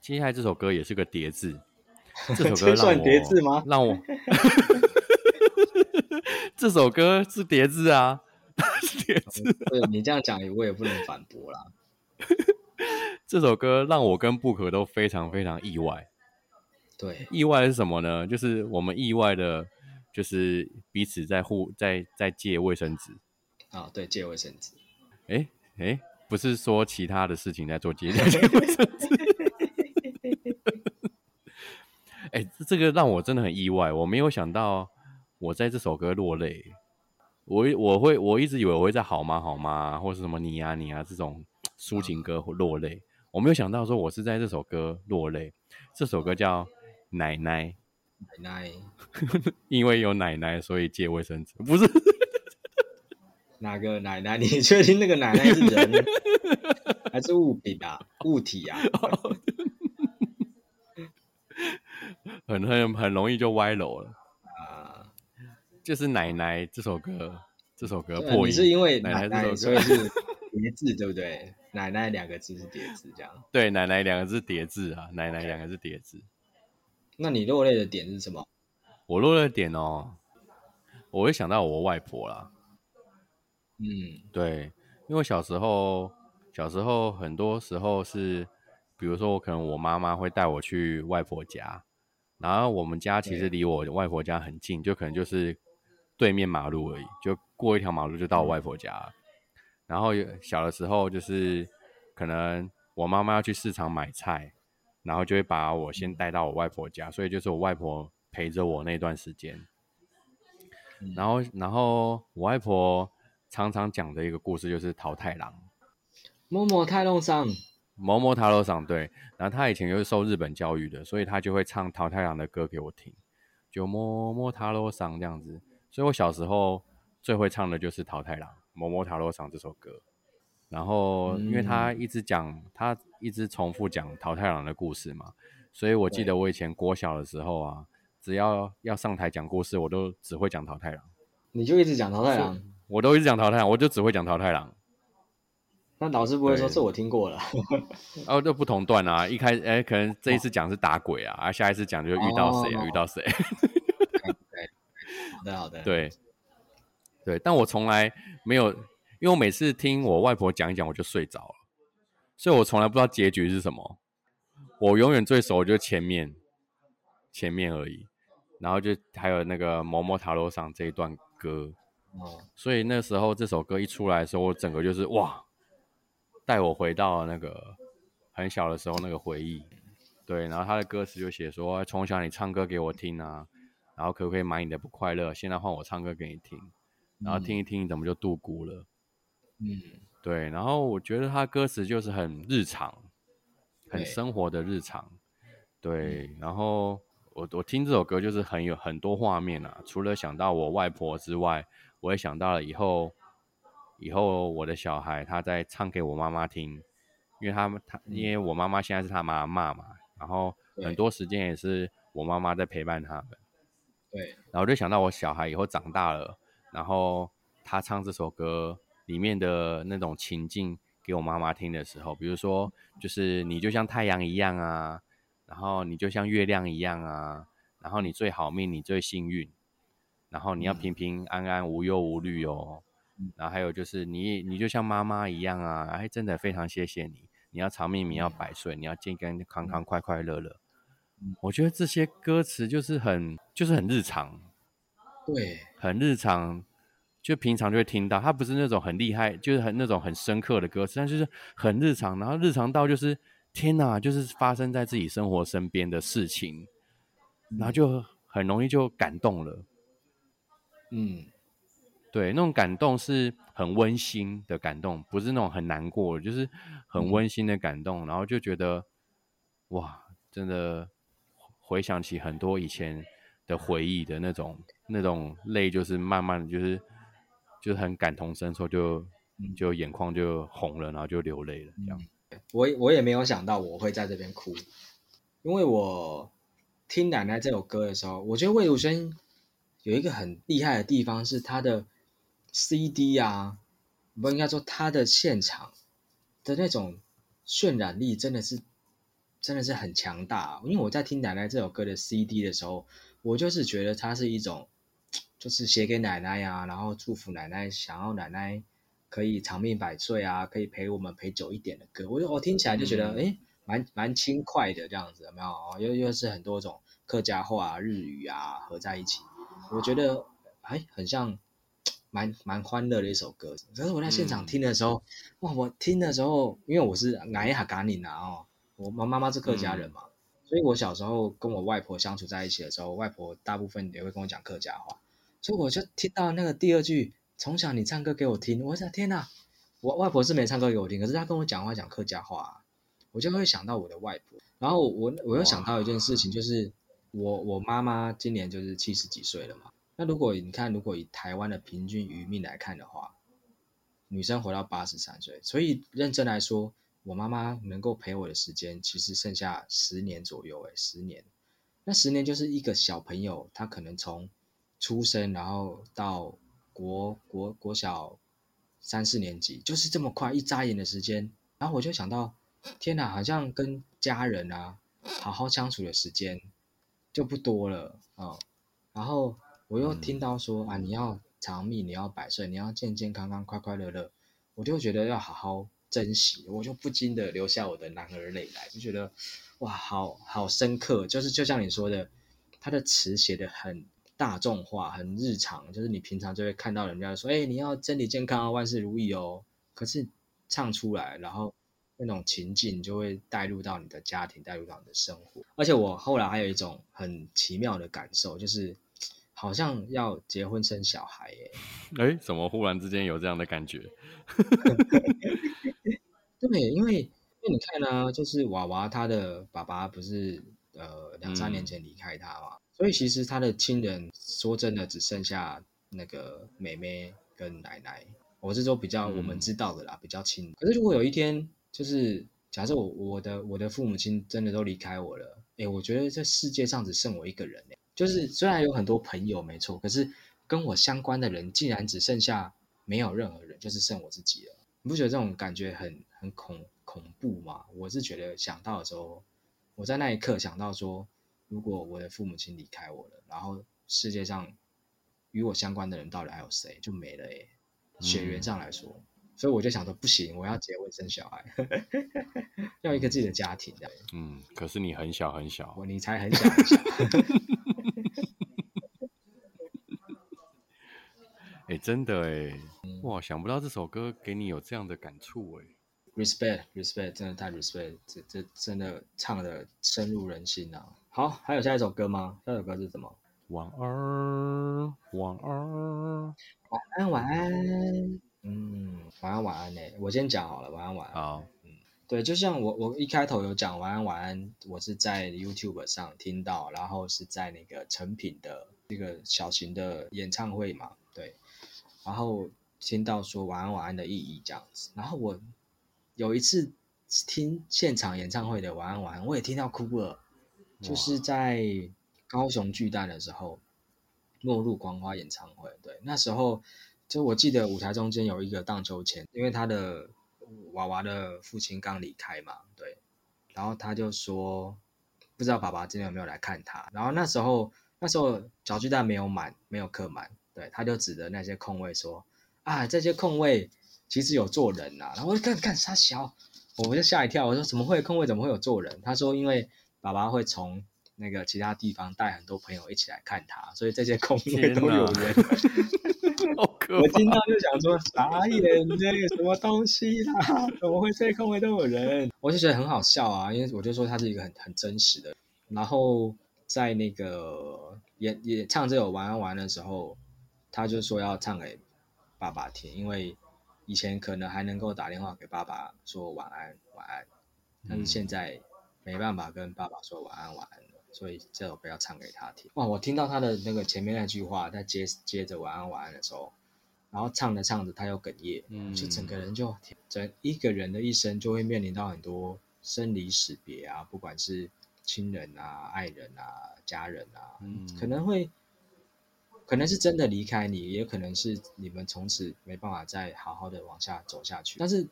接下来这首歌也是个叠字，这首歌算我叠字吗让我 这首歌是叠字啊，是叠字。对你这样讲，我也不能反驳啦。这首歌让我跟布克都非常非常意外。对，意外是什么呢？就是我们意外的，就是彼此在互在在借卫生纸。啊，对，借卫生纸。哎哎，不是说其他的事情在做借借卫生纸。哎，这个让我真的很意外，我没有想到我在这首歌落泪。我我会我一直以为我会在好吗好吗或是什么你呀、你呀、这种抒情歌落泪，我没有想到说我是在这首歌落泪。这首歌叫奶奶，奶奶，因为有奶奶，所以借卫生纸，不是？哪个奶奶？你确定那个奶奶是人还是物品啊？物体啊？很很很容易就歪楼了。啊，就是奶奶这首歌，这首歌破音，你是因为奶奶这首歌，是叠字，对不对？奶奶两个字是叠字，这样。对奶奶两个字叠字啊，奶奶两个字叠字。那你落泪的点是什么？我落泪点哦，我会想到我外婆啦。嗯，对，因为小时候，小时候很多时候是，比如说我可能我妈妈会带我去外婆家，然后我们家其实对。离我外婆家很近，就可能就是对面马路而已，就过一条马路就到我外婆家。然后有小的时候就是可能我妈妈要去市场买菜，然后就会把我先带到我外婆家，所以就是我外婆陪着我那段时间。嗯。然后，然后我外婆常常讲的一个故事就是桃太郎，摸摸太弄上，某某塔罗桑对，然后他以前又是受日本教育的，所以他就会唱桃太郎的歌给我听，就摸摸塔罗桑这样子。所以我小时候最会唱的就是桃太郎《摸摸塔罗桑》这首歌。然后，因为他一直讲，他一直重复讲桃太郎的故事嘛，所以我记得我以前国小的时候啊，只要要上台讲故事，我都只会讲桃太郎，你就一直讲桃太郎，我都一直讲桃太郎，我就只会讲桃太郎。那老师不会说对这我听过了。哦，就不同段啊，一开哎，可能这一次讲是打鬼啊，啊，下一次讲就遇到谁啊，哦遇到谁，好的，好的。，对，对，但我从来没有，因为我每次听我外婆讲一讲，我就睡着了，所以我从来不知道结局是什么。我永远最熟的就是前面，前面而已，然后就还有那个《某某塔罗上》这一段歌，哦，所以那时候这首歌一出来的时候，我整个就是哇，带我回到那个很小的时候那个回忆。对，然后他的歌词就写说，从小你唱歌给我听啊，然后可不可以买你的不快乐？现在换我唱歌给你听，然后听一听，你怎么就度孤了？嗯，对，然后我觉得他歌词就是很日常，很生活的日常。对，然后我我听这首歌就是很有很多画面啊，除了想到我外婆之外，我也想到了以后以后我的小孩他在唱给我妈妈听，因为他们他因为我妈妈现在是他妈妈嘛，然后很多时间也是我妈妈在陪伴他们。对，然后我就想到我小孩以后长大了，然后他唱这首歌里面的那种情境给我妈妈听的时候，比如说就是你就像太阳一样啊，然后你就像月亮一样啊，然后你最好命，你最幸运，然后你要嗯。平平安安无忧无虑哦，然后还有就是你你就像妈妈一样啊，哎，真的非常谢谢你，你要长命，你要百岁，你要健健康康、快快乐乐。我觉得这些歌词就是很就是很日常，对，很日常，就平常就会听到。它不是那种很厉害，就是很那种很深刻的歌词，但就是很日常，然后日常到就是天哪，就是发生在自己生活身边的事情，然后就很容易就感动了。嗯，对，那种感动是很温馨的感动，不是那种很难过，就是很温馨的感动。然后就觉得，哇，真的回想起很多以前的回忆的那种那种泪，就是慢慢的就是就是很感同身受，就就眼眶就红了，然后就流泪了，这样。我我也没有想到我会在这边哭，因为我听奶奶这首歌的时候，我觉得魏如萱有一个很厉害的地方是她的 CD 啊，不应该说她的现场的那种渲染力真的是真的是很强大。因为我在听奶奶这首歌的 CD 的时候，我就是觉得它是一种，就是写给奶奶呀，然后祝福奶奶，想要奶奶可以长命百岁啊，可以陪我们陪久一点的歌。我我听起来就觉得，哎，蛮蛮轻快的这样子，有没有？又又是很多种客家话、日语啊合在一起，我觉得哎，很像。蛮蛮欢乐的一首歌，可是我在现场听的时候，哇！我听的时候，因为我是矮哈嘎宁啊哦，我妈妈妈是客家人嘛，所以我小时候跟我外婆相处在一起的时候，外婆大部分也会跟我讲客家话，所以我就听到那个第二句“从小你唱歌给我听”，我想天哪！我外婆是没唱歌给我听，可是她跟我讲话讲客家话，我就会想到我的外婆。然后我我又想到一件事情，就是我我妈妈今年就是七十几岁了嘛。那如果你看，如果以台湾的平均余命来看的话，女生活到八十三岁，所以认真来说，我妈妈能够陪我的时间其实剩下十年左右，诶十年。那十年就是一个小朋友，他可能从出生，然后到国国国小三四年级，就是这么快，一眨眼的时间。然后我就想到，天哪，好像跟家人啊好好相处的时间就不多了啊，然后。我又听到说啊，你要长命，你要百岁，你要健健康康、快快乐乐，我就觉得要好好珍惜，我就不禁的流下我的男儿泪来，就觉得哇，好好深刻，就是就像你说的，他的词写的很大众化、很日常，就是你平常就会看到人家说，哎，你要身体健康万事如意哦。可是唱出来，然后那种情境就会带入到你的家庭，带入到你的生活。而且我后来还有一种很奇妙的感受，就是。好像要结婚生小孩耶！哎，怎么忽然之间有这样的感觉？对，因为因为你看呢，就是娃娃他的爸爸不是呃两三年前离开他嘛，所以其实他的亲人说真的只剩下那个妹妹跟奶奶。我是说比较我们知道的啦，比较亲。可是如果有一天，就是假设我我的我的父母亲真的都离开我了，哎，我觉得这世界上只剩我一个人哎。就是虽然有很多朋友没错，可是跟我相关的人竟然只剩下没有任何人，就是剩我自己了。你不觉得这种感觉很很恐恐怖吗？我是觉得想到的时候，我在那一刻想到说，如果我的父母亲离开我了，然后世界上与我相关的人到底还有谁，就没了诶。血缘上来说，所以我就想说，不行，我要结婚生小孩，要一个自己的家庭的。嗯，可是你很小很小，我你才很小很小。哎，真的哎，哇，想不到这首歌给你有这样的感触哎。Respect，respect，真的太 respect，这这真的唱的深入人心啊。好，还有下一首歌吗？下一首歌是什么？晚安，晚安，晚安，晚安。嗯，晚安，晚安呢。我先讲好了，晚安，晚安。好，嗯，对，就像我我一开头有讲晚安，晚安，我是在 YouTube 上听到，然后是在那个成品的那个小型的演唱会嘛，对。然后听到说晚安晚安的意义这样子，然后我有一次听现场演唱会的晚安晚安，我也听到哭了，就是在高雄巨蛋的时候，末路光花演唱会，对，那时候就我记得舞台中间有一个荡秋千，因为他的娃娃的父亲刚离开嘛，对，然后他就说不知道爸爸今天有没有来看他，然后那时候那时候小巨蛋没有满，没有客满。对，他就指着那些空位说：“啊，这些空位其实有坐人呐。”然后我就看看他小，我就吓一跳。我说：“怎么会空位？怎么会有坐人？”他说：“因为爸爸会从那个其他地方带很多朋友一起来看他，所以这些空位都有人。” 我听到就想说：“傻眼，这个什么东西啦？怎么会这些空位都有人？”我就觉得很好笑啊，因为我就说他是一个很很真实的。然后在那个演演唱这首晚安晚安的时候。他就说要唱给爸爸听，因为以前可能还能够打电话给爸爸说晚安晚安，但是现在没办法跟爸爸说晚安晚安了，所以这首歌要唱给他听。哇，我听到他的那个前面那句话，在接接着晚安晚安的时候，然后唱着唱着他又哽咽，嗯就整个人就整一个人的一生就会面临到很多生离死别啊，不管是亲人啊、爱人啊、家人啊，可能会。可能是真的离开你，也可能是你们从此没办法再好好的往下走下去。但是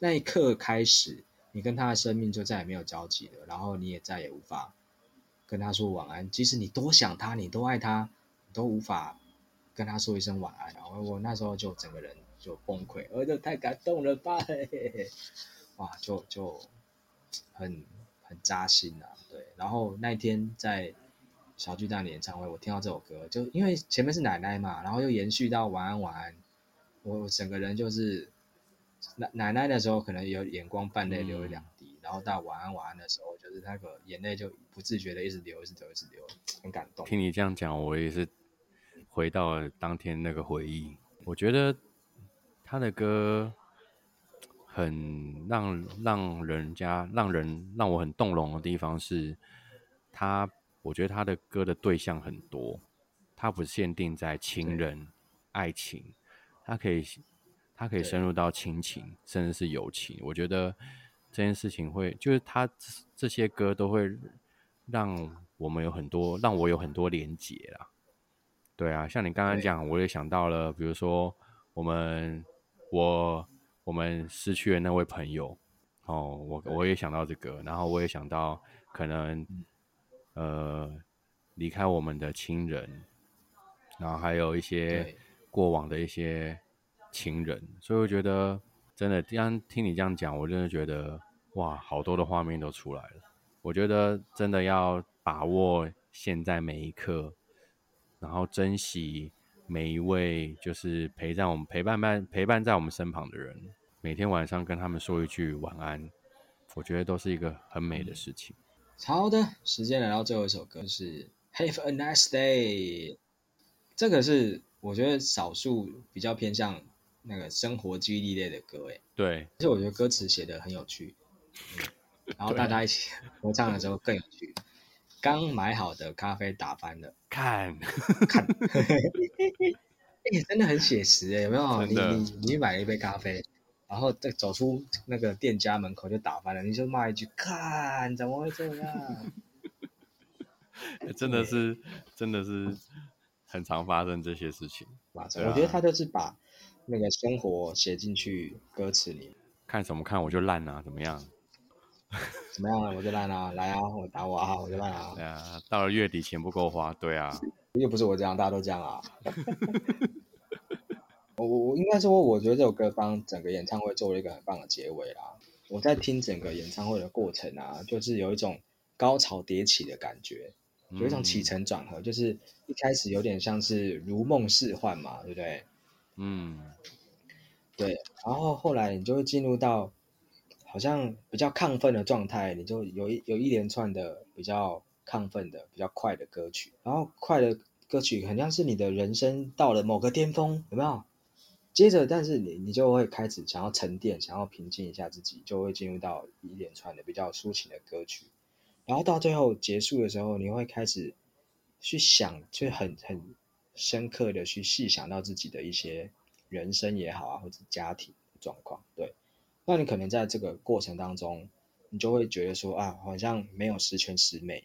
那一刻开始，你跟他的生命就再也没有交集了，然后你也再也无法跟他说晚安。即使你多想他，你多爱他，都无法跟他说一声晚安。然后我那时候就整个人就崩溃，我就太感动了吧，嘿嘿哇，就就很很扎心啊。对，然后那天在小巨蛋的演唱会，我听到这首歌，就因为前面是奶奶嘛，然后又延续到晚安晚安，我整个人就是奶奶奶的时候可能有眼光泛泪流了两滴，然后到晚安晚安的时候，就是那个眼泪就不自觉的一直流，一直流，一直流，很感动。听你这样讲，我也是回到了当天那个回忆。我觉得他的歌很让让人家让人让我很动容的地方是，他我觉得他的歌的对象很多，他不限定在情人、爱情，他可以他可以深入到亲情，甚至是友情。我觉得这件事情会就是他这这些歌都会让我们有很多让我有很多连结啦。对啊，像你刚刚讲，我也想到了，比如说我们我我们失去了那位朋友，哦，我我也想到这个，然后我也想到可能呃离开我们的亲人，然后还有一些过往的一些情人，所以我觉得真的这样听你这样讲，我真的觉得哇，好多的画面都出来了。我觉得真的要把握现在每一刻，然后珍惜每一位就是陪在我们陪伴伴陪伴在我们身旁的人，每天晚上跟他们说一句晚安，我觉得都是一个很美的事情。好的，时间来到最后一首歌是 Have a nice day，这个是我觉得少数比较偏向那个生活激励类的歌，诶，对，而且我觉得歌词写的很有趣，嗯，然后大家一起合唱的时候更有趣。刚买好的咖啡打翻了，看，看，哎、真的很写实哎，有没有？你你你买了一杯咖啡，然后再走出那个店家门口就打翻了，你就骂一句：“看，怎么会这样？” 真的是真的是很常发生这些事情。啊我觉得他就是把那个生活写进去歌词里。看什么看我就烂啊，怎么样？怎么样啊？我就烂啊！来啊，我打我啊！我就烂啊！对啊，到了月底钱不够花，对啊，又不是我这样，大家都这样啊。我我我应该说，我觉得这首歌帮整个演唱会做了一个很棒的结尾啦。我在听整个演唱会的过程啊，就是有一种高潮迭起的感觉，有一种起承转合，就是一开始有点像是如梦似幻嘛，对不对？嗯，对，然后后来你就会进入到好像比较亢奋的状态，你就有一有一连串的比较亢奋的、比较快的歌曲，然后快的歌曲很像是你的人生到了某个巅峰，有没有？接着，但是你你就会开始想要沉淀，想要平静一下自己，就会进入到一连串的比较抒情的歌曲，然后到最后结束的时候，你会开始去想，就很很深刻的去细想到自己的一些人生也好啊，或者家庭状况，对。那你可能在这个过程当中，你就会觉得说啊，好像没有十全十美，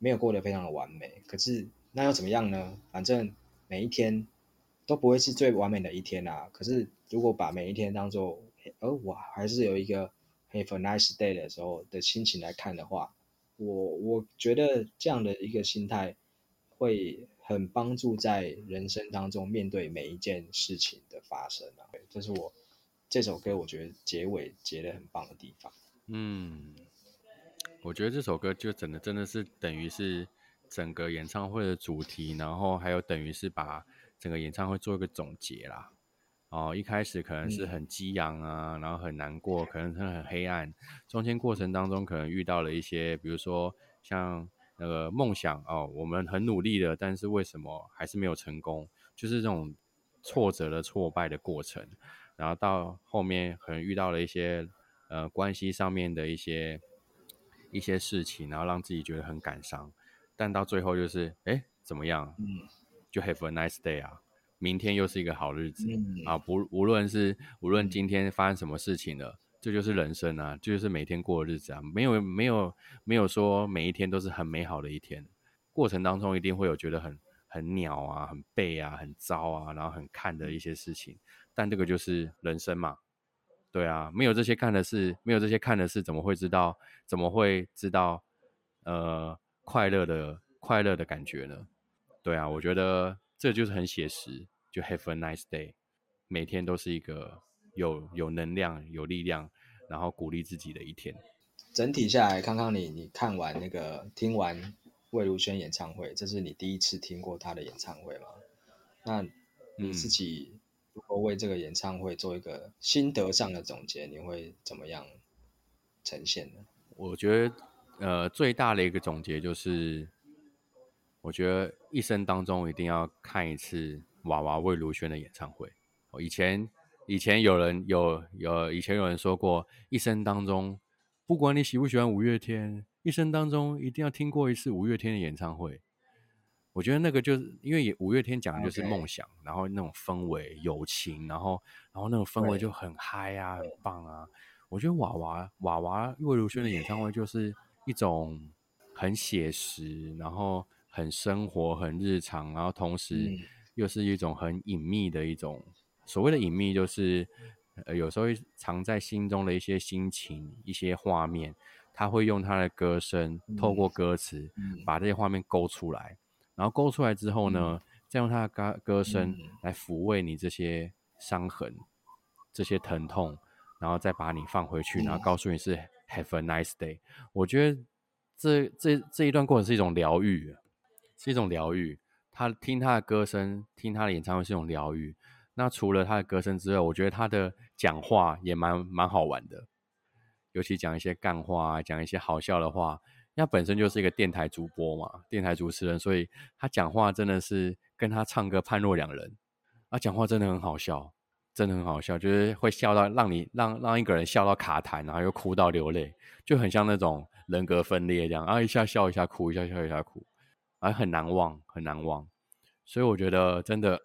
没有过得非常的完美。可是那又怎么样呢？反正每一天都不会是最完美的一天啊。可是如果把每一天当做，呃，我还是有一个 have a nice day 的时候的心情来看的话，我我觉得这样的一个心态会很帮助在人生当中面对每一件事情的发生啊。这是我这首歌我觉得结尾结的很棒的地方。嗯，我觉得这首歌就真的真的是等于是整个演唱会的主题，然后还有等于是把整个演唱会做一个总结啦。哦，一开始可能是嗯很激昂啊，然后很难过，可能是很黑暗，中间过程当中可能遇到了一些，比如说像那个梦想哦，我们很努力的，但是为什么还是没有成功？就是这种挫折的挫败的过程，然后到后面可能遇到了一些呃关系上面的一些一些事情，然后让自己觉得很感伤，但到最后就是哎怎么样？嗯就 have a nice day 啊，明天又是一个好日子、嗯啊！不无论是无论今天发生什么事情了，这就是人生啊，这就是每天过的日子啊，没有没有没有说每一天都是很美好的一天，过程当中一定会有觉得很很鸟啊、很背啊、很糟啊，然后很看的一些事情，但这个就是人生嘛，对啊，没有这些看的事，没有这些看的事，怎么会知道？怎么会知道？呃，快乐的快乐的感觉呢？对啊，我觉得这就是很写实，就 Have a nice day，每天都是一个有有能量、有力量，然后鼓励自己的一天。整体下来，康康你你看完那个听完魏如萱演唱会，这是你第一次听过她的演唱会吗？那你自己？如果为这个演唱会做一个心得上的总结，你会怎么样呈现呢？我觉得，呃，最大的一个总结就是，我觉得一生当中一定要看一次娃娃魏如萱的演唱会。以前，以前有人有有以前有人说过，一生当中，不管你喜不喜欢五月天，一生当中一定要听过一次五月天的演唱会。我觉得那个就是因为五月天讲的就是梦想，然后那种氛围、友情，然后然后那种氛围就很嗨啊，很棒啊。我觉得娃娃娃娃魏如萱的演唱会就是一种很写实，然后很生活、很日常，然后同时又是一种很隐秘的一种所谓的隐秘，就是呃有时候藏在心中的一些心情、一些画面，他会用他的歌声，透过歌词把这些画面勾出来。然后勾出来之后呢，再用他的歌歌声来抚慰你这些伤痕、这些疼痛，然后再把你放回去，然后告诉你是 Have a nice day。我觉得这这这一段过程是一种疗愈，是一种疗愈。他听他的歌声，听他的演唱会是一种疗愈。那除了他的歌声之外，我觉得他的讲话也蛮蛮好玩的，尤其讲一些干话，讲一些好笑的话。他本身就是一个电台主播嘛，电台主持人，所以他讲话真的是跟他唱歌判若两人。他讲话真的很好笑，真的很好笑，就是会笑到让你让让一个人笑到卡痰，然后又哭到流泪，就很像那种人格分裂这样，然后一下笑一下哭，一下笑一下哭，而很难忘，很难忘。所以我觉得真的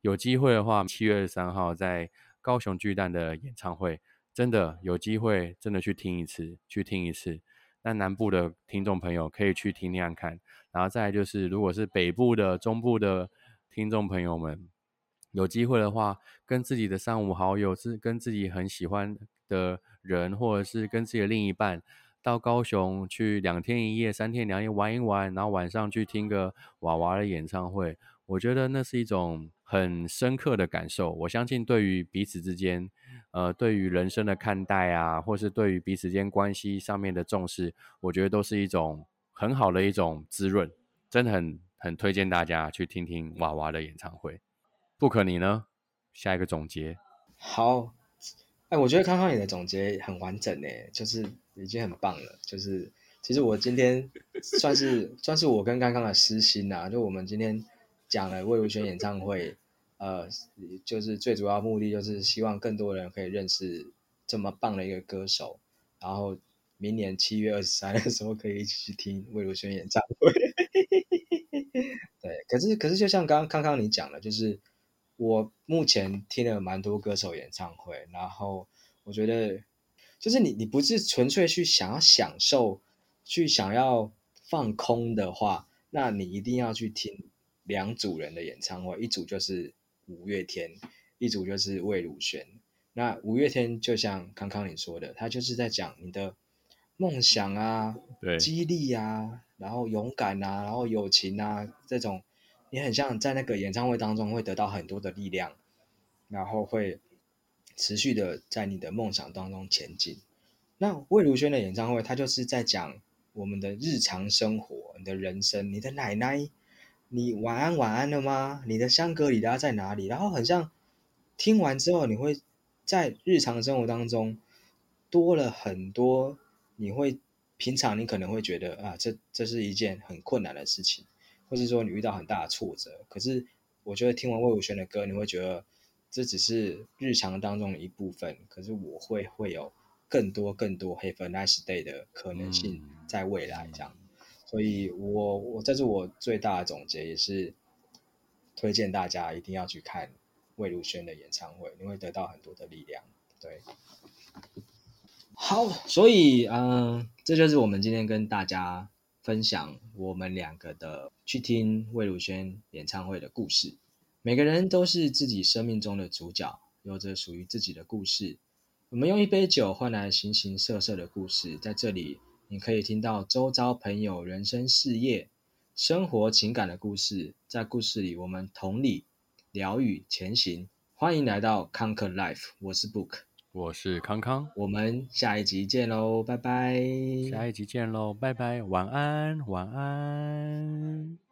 有机会的话，七月十三号在高雄巨蛋的演唱会，真的有机会，真的去听一次，去听一次。那南部的听众朋友可以去听听看，然后再来就是，如果是北部的、中部的听众朋友们，有机会的话，跟自己的三五好友，是跟自己很喜欢的人，或者是跟自己的另一半，到高雄去两天一夜、三天两夜玩一玩，然后晚上去听个娃娃的演唱会，我觉得那是一种很深刻的感受。我相信对于彼此之间。呃，对于人生的看待啊，或是对于彼此间关系上面的重视，我觉得都是一种很好的一种滋润，真的很很推荐大家去听听娃娃的演唱会。不可你呢？下一个总结。好，哎，我觉得康康你的总结很完整呢，就是已经很棒了。就是其实我今天算是算是我跟刚刚的私心呐，就我们今天讲了魏如萱演唱会。呃，就是最主要目的就是希望更多人可以认识这么棒的一个歌手，然后明年七月二十三的时候可以一起去听魏如萱演唱会。对，可是可是就像刚刚康康你讲的，就是我目前听了蛮多歌手演唱会，然后我觉得就是你你不是纯粹去想要享受，去想要放空的话，那你一定要去听两组人的演唱会，一组就是。五月天一组就是魏如萱，那五月天就像康康你说的，他就是在讲你的梦想啊，对，激励啊，然后勇敢啊，然后友情啊，这种你很像在那个演唱会当中会得到很多的力量，然后会持续的在你的梦想当中前进。那魏如萱的演唱会，他就是在讲我们的日常生活、你的人生、你的奶奶。你晚安晚安了吗？你的香格里拉在哪里？然后很像听完之后，你会在日常生活当中多了很多。你会平常你可能会觉得啊，这这是一件很困难的事情，或是说你遇到很大的挫折。可是我觉得听完魏如萱的歌，你会觉得这只是日常当中的一部分。可是我会会有更多更多 Have a nice day 的可能性在未来这样。所以，我我这是我最大的总结，也是推荐大家一定要去看魏如萱的演唱会，你会得到很多的力量。对，好，所以嗯，这就是我们今天跟大家分享我们两个的去听魏如萱演唱会的故事。每个人都是自己生命中的主角，有着属于自己的故事。我们用一杯酒换来形形色色的故事，在这里你可以听到周遭朋友人生、事业、生活、情感的故事。在故事里，我们同理、疗愈、前行。欢迎来到 Conquer Life，我是 Book，我是康康，我们下一集见喽，拜拜。下一集见喽，拜拜，晚安，晚安。